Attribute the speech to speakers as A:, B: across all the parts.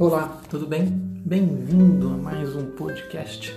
A: Olá, tudo bem? Bem-vindo a mais um podcast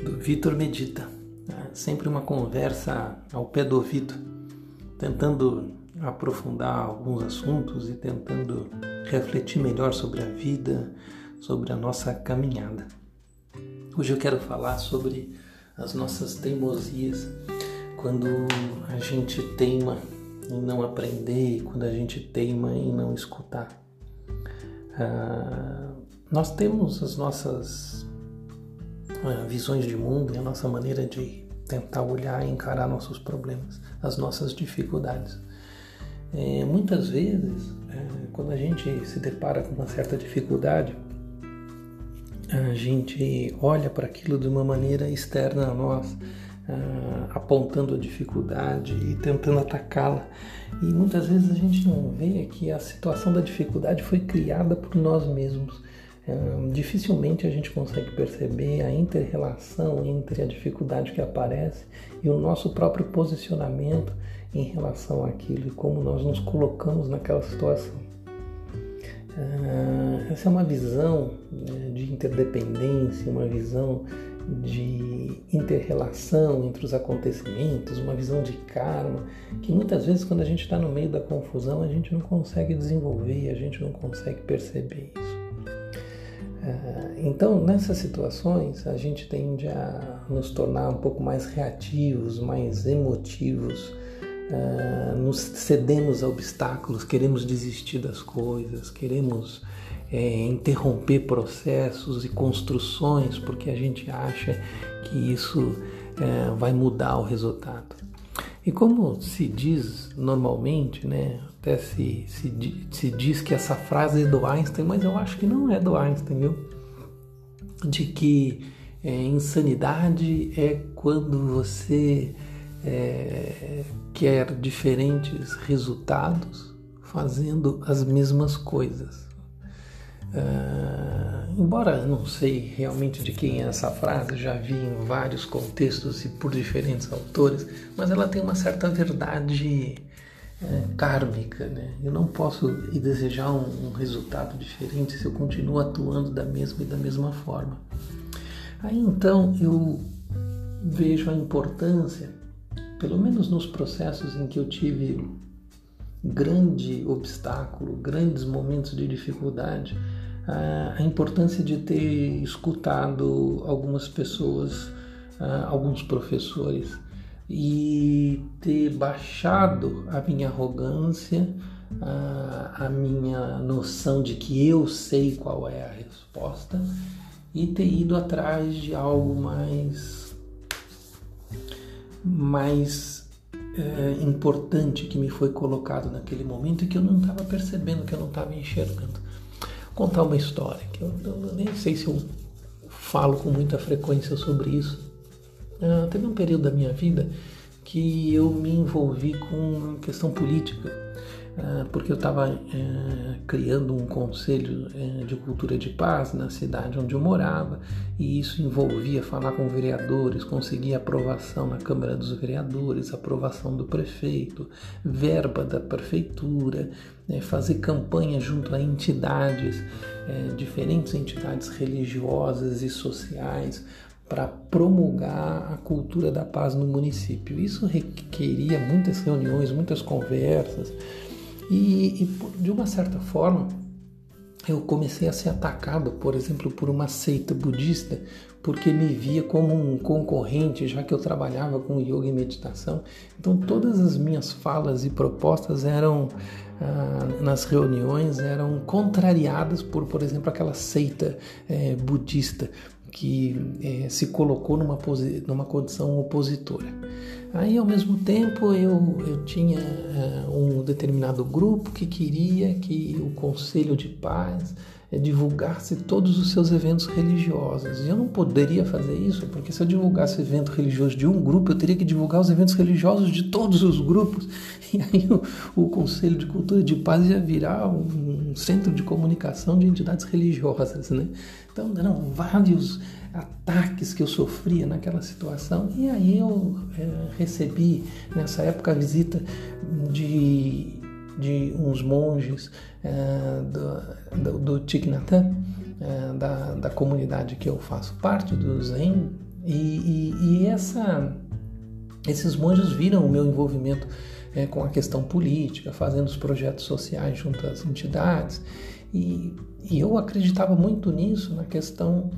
A: do Vitor Medita. É sempre uma conversa ao pé do ouvido, tentando aprofundar alguns assuntos e tentando refletir melhor sobre a vida, sobre a nossa caminhada. Hoje eu quero falar sobre as nossas teimosias, quando a gente teima em não aprender, quando a gente teima em não escutar. Ah, nós temos as nossas ah, visões de mundo e a nossa maneira de tentar olhar e encarar nossos problemas, as nossas dificuldades. É, muitas vezes, é, quando a gente se depara com uma certa dificuldade, a gente olha para aquilo de uma maneira externa a nós, uh, apontando a dificuldade e tentando atacá-la. E muitas vezes a gente não vê que a situação da dificuldade foi criada por nós mesmos. Dificilmente a gente consegue perceber a inter-relação entre a dificuldade que aparece e o nosso próprio posicionamento em relação àquilo e como nós nos colocamos naquela situação. Essa é uma visão né, de interdependência, uma visão de interrelação entre os acontecimentos, uma visão de karma, que muitas vezes quando a gente está no meio da confusão a gente não consegue desenvolver, a gente não consegue perceber isso. Então, nessas situações, a gente tende a nos tornar um pouco mais reativos, mais emotivos, ah, nos cedemos a obstáculos, queremos desistir das coisas, queremos é, interromper processos e construções porque a gente acha que isso é, vai mudar o resultado. E como se diz normalmente, né, até se, se, se diz que essa frase é do Einstein, mas eu acho que não é do Einstein, viu? De que é, insanidade é quando você é, quer diferentes resultados fazendo as mesmas coisas. Uh, embora não sei realmente de quem é essa frase, já vi em vários contextos e por diferentes autores, mas ela tem uma certa verdade é, kármica. Né? Eu não posso desejar um, um, resultado diferente se eu continuo atuando da mesma e da mesma forma. Aí então eu vejo a importância, pelo menos nos processos em que eu tive grande obstáculo, grandes momentos de dificuldade, a importância de ter escutado algumas pessoas, alguns professores e ter baixado a minha arrogância, a minha noção de que eu sei qual é a resposta e ter ido atrás de algo mais mais é, importante que me foi colocado naquele momento e que eu não estava percebendo, que eu não estava enxergando contar uma história, que eu, eu, nem sei se eu falo com muita frequência sobre isso. Uh, teve um período da minha vida que eu me envolvi com questão política ah, porque eu estava eh, criando um conselho eh, de cultura de paz na cidade onde eu morava e isso envolvia falar com vereadores, conseguir aprovação na Câmara dos Vereadores, aprovação do prefeito, verba da prefeitura, né, fazer campanha junto a entidades, eh, diferentes entidades religiosas e sociais para promulgar a cultura da paz no município. Isso requeria muitas reuniões, muitas conversas. E, e de uma certa forma, eu comecei a ser atacado, por exemplo, por uma seita budista, porque me via como um concorrente, já que eu trabalhava com yoga e meditação. Então, todas as minhas falas e propostas eram ah, nas reuniões eram contrariadas por, por exemplo, aquela seita eh, budista que eh, se colocou numa, numa condição opositora. Aí, ao mesmo tempo, eu, eu tinha uh, um determinado grupo que queria que o Conselho de Paz uh, divulgasse todos os seus eventos religiosos. E eu não poderia fazer isso, porque se eu divulgasse evento religioso de um grupo, eu teria que divulgar os eventos religiosos de todos os grupos. E aí o, o Conselho de Cultura de Paz ia virar um, um centro de comunicação de entidades religiosas. Né? Então, eram vários ataques que eu sofria naquela situação. E aí eu é, recebi nessa época a visita de de uns monges é, do, do, do é, da, da comunidade que eu faço parte, do Zen, e, e, e essa, esses monges viram o meu envolvimento é, com a questão política, fazendo os projetos sociais junto às entidades, e, e eu acreditava muito nisso, na questão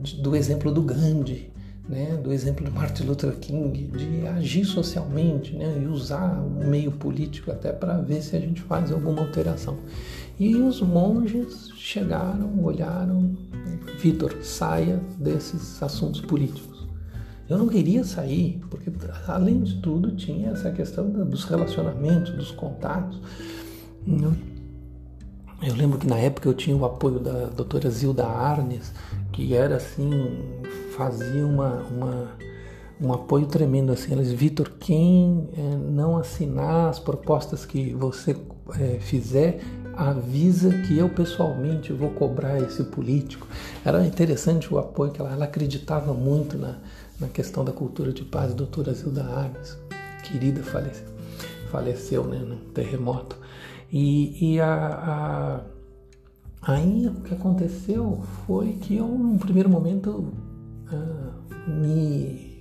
A: de, do exemplo do Gandhi, né, do exemplo do Martin Luther King, de agir socialmente né, e usar o meio político até para ver se a gente faz alguma alteração. E os monges chegaram, olharam, Vitor, saia desses assuntos políticos. Eu não queria sair, porque além de tudo tinha essa questão dos relacionamentos, dos contatos. Eu lembro que na época eu tinha o apoio da doutora Zilda Arnes, que era assim, fazia uma, uma um apoio tremendo assim. Eles, Vitor, quem é, não assinar as propostas que você é, fizer, avisa que eu pessoalmente vou cobrar esse político. Era interessante o apoio que ela, ela acreditava muito na, na questão da cultura de paz. Doutora Zilda Arnes, querida, faleceu, faleceu né, no terremoto. E, e a, a, aí o que aconteceu foi que eu, num primeiro momento, me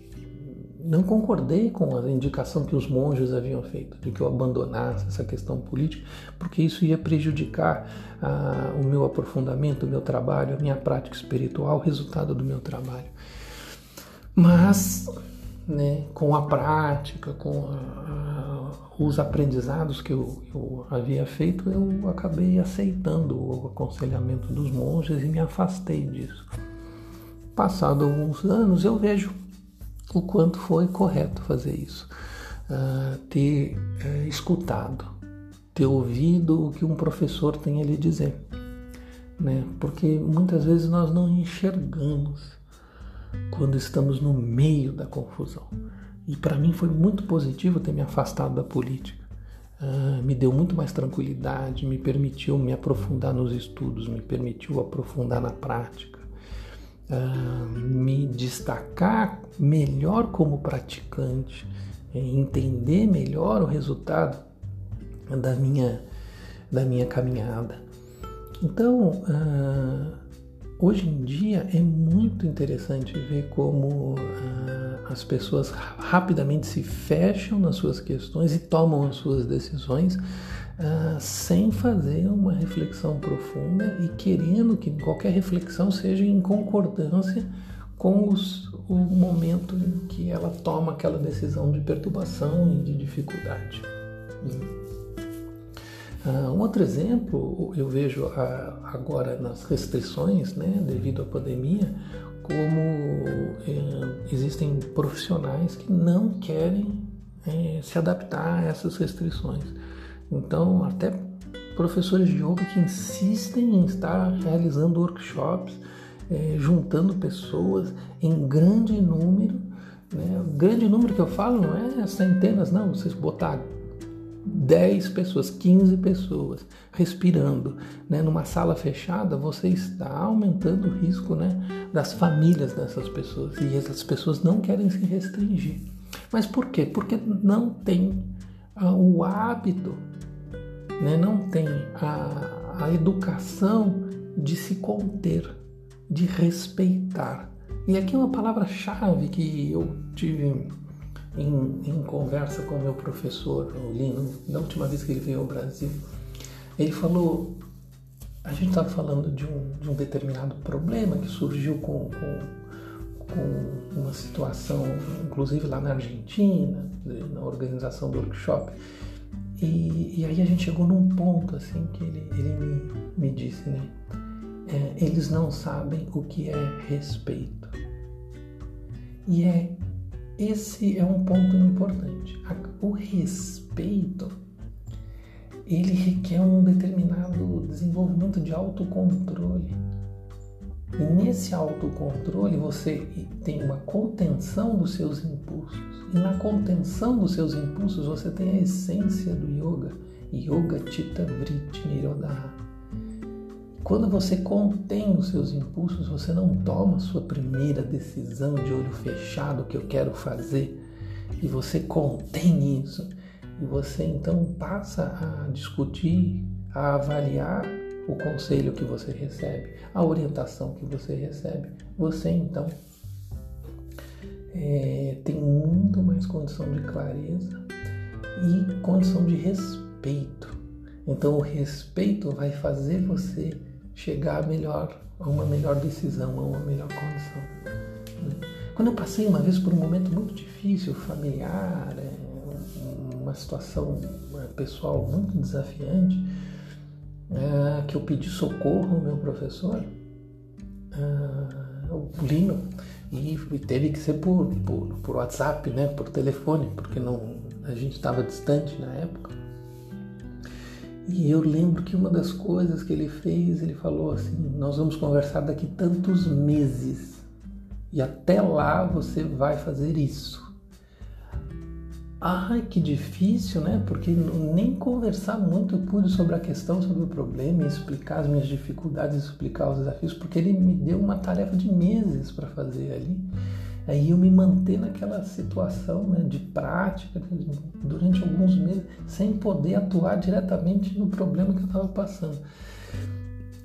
A: não concordei com a indicação que os monges haviam feito, de que eu abandonasse essa questão política, porque isso ia prejudicar uh, o meu aprofundamento, o meu trabalho, a minha prática espiritual, o resultado do meu trabalho. Mas, né, com a prática, com a, a, os aprendizados que eu, eu havia feito, eu acabei aceitando o aconselhamento dos monges e me afastei disso. Passado alguns anos, eu vejo o quanto foi correto fazer isso. Uh, ter uh, escutado, ter ouvido o que um professor tem a lhe dizer. Né? Porque muitas vezes nós não enxergamos quando estamos no meio da confusão. E para mim foi muito positivo ter me afastado da política. Uh, me deu muito mais tranquilidade, me permitiu me aprofundar nos estudos, me permitiu aprofundar na prática uh, me destacar melhor como praticante, entender melhor o resultado da minha, da minha caminhada. Então, uh, hoje em dia é muito interessante ver como uh, as pessoas rapidamente se fecham nas suas questões e tomam as suas decisões uh, sem fazer uma reflexão profunda e querendo que qualquer reflexão seja em concordância com os, o momento em que ela toma aquela decisão de perturbação e de dificuldade. Uh, um outro exemplo eu vejo uh, agora nas restrições, né, devido à pandemia, como uh, existem profissionais que não querem eh, se adaptar a essas restrições. Então, até professores de yoga que insistem em estar realizando workshops, é, juntando pessoas em grande número. Né? Grande número que eu falo não é centenas, não. Vocês botar 10 pessoas, 15 pessoas respirando né? numa sala fechada, você está aumentando o risco né? das famílias dessas pessoas. E essas pessoas não querem se restringir. Mas por quê? Porque não tem o hábito né, não tem a, a educação de se conter, de respeitar. E aqui uma palavra-chave que eu tive em, em, conversa com meu professor, o Lino, na última vez que ele veio ao Brasil. Ele falou: a gente estava falando de um, de um determinado problema que surgiu com, com, com uma situação, inclusive lá na Argentina, na organização do workshop. E, e, aí a gente chegou num ponto assim que ele, ele me, me disse, né? É, eles não sabem o que é respeito. E é esse é um ponto importante. O respeito ele requer um determinado desenvolvimento de autocontrole. E nesse autocontrole você tem uma contenção dos seus impulsos. E na contenção dos seus impulsos você tem a essência do yoga. Yoga Chitta Vritti Nirodha. Quando você contém os seus impulsos, você não toma sua primeira decisão de olho fechado que eu quero fazer. E você contém isso. E você então passa a discutir, a avaliar o conselho que você recebe, a orientação que você recebe. Você então é, tem muito mais condição de clareza e condição de respeito. Então o respeito vai fazer você chegar melhor, a uma melhor decisão, a uma melhor condição. Né? Quando eu passei uma vez por um momento muito difícil, familiar, é, uma situação é, pessoal muito desafiante, é, que eu pedi socorro ao meu professor, o Lino, e teve que ser por, por, por WhatsApp, né, por telefone, porque não, a gente estava distante na época. E eu lembro que uma das coisas que ele fez, ele falou assim: Nós vamos conversar daqui tantos meses, e até lá você vai fazer isso. Ai, que difícil, né? Porque nem conversar muito eu pude sobre a questão, sobre o problema, explicar as minhas dificuldades, explicar os desafios, porque ele me deu uma tarefa de meses para fazer ali. Aí eu me manter naquela situação né, de prática durante alguns meses, sem poder atuar diretamente no problema que eu estava passando.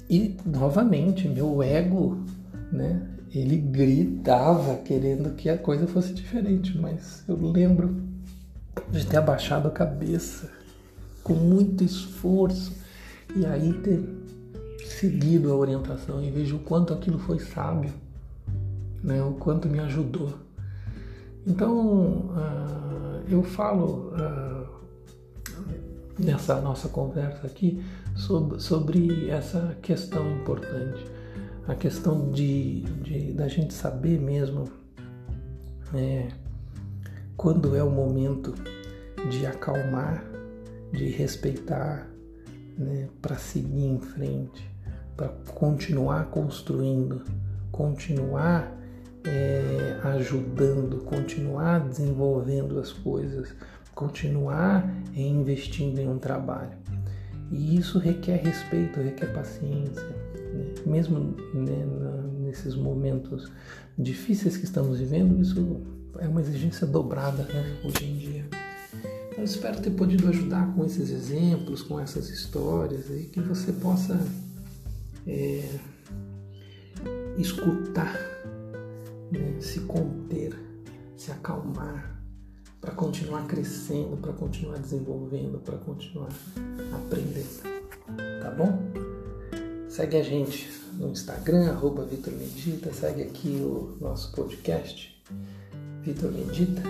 A: E, novamente, meu ego, né, ele gritava querendo que a coisa fosse diferente, mas eu lembro de ter abaixado a cabeça com muito esforço e aí ter seguido a orientação e vejo o quanto aquilo foi sábio, né? o quanto me ajudou. Então, uh, eu falo uh, nessa nossa conversa aqui sobre, sobre essa questão importante, a questão de, de da gente saber mesmo é, quando é o momento de acalmar, de respeitar, né, para seguir em frente, para continuar construindo, continuar é, ajudando, continuar desenvolvendo as coisas, continuar investindo em um trabalho. E isso requer respeito, requer paciência, né? mesmo né, nesses momentos difíceis que estamos vivendo, isso é uma exigência dobrada né, hoje em dia. Então, eu espero ter podido ajudar com esses exemplos, com essas histórias, e que você possa é, escutar, né, se conter, se acalmar, para continuar crescendo, para continuar desenvolvendo, para continuar aprendendo. Tá bom? Segue a gente no Instagram, arroba Vitor Medita, segue aqui o nosso podcast vida bendita,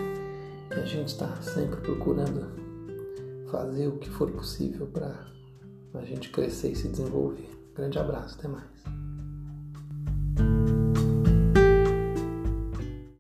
A: que a gente está sempre procurando fazer o que for possível para a gente crescer e se desenvolver. Grande abraço, até mais.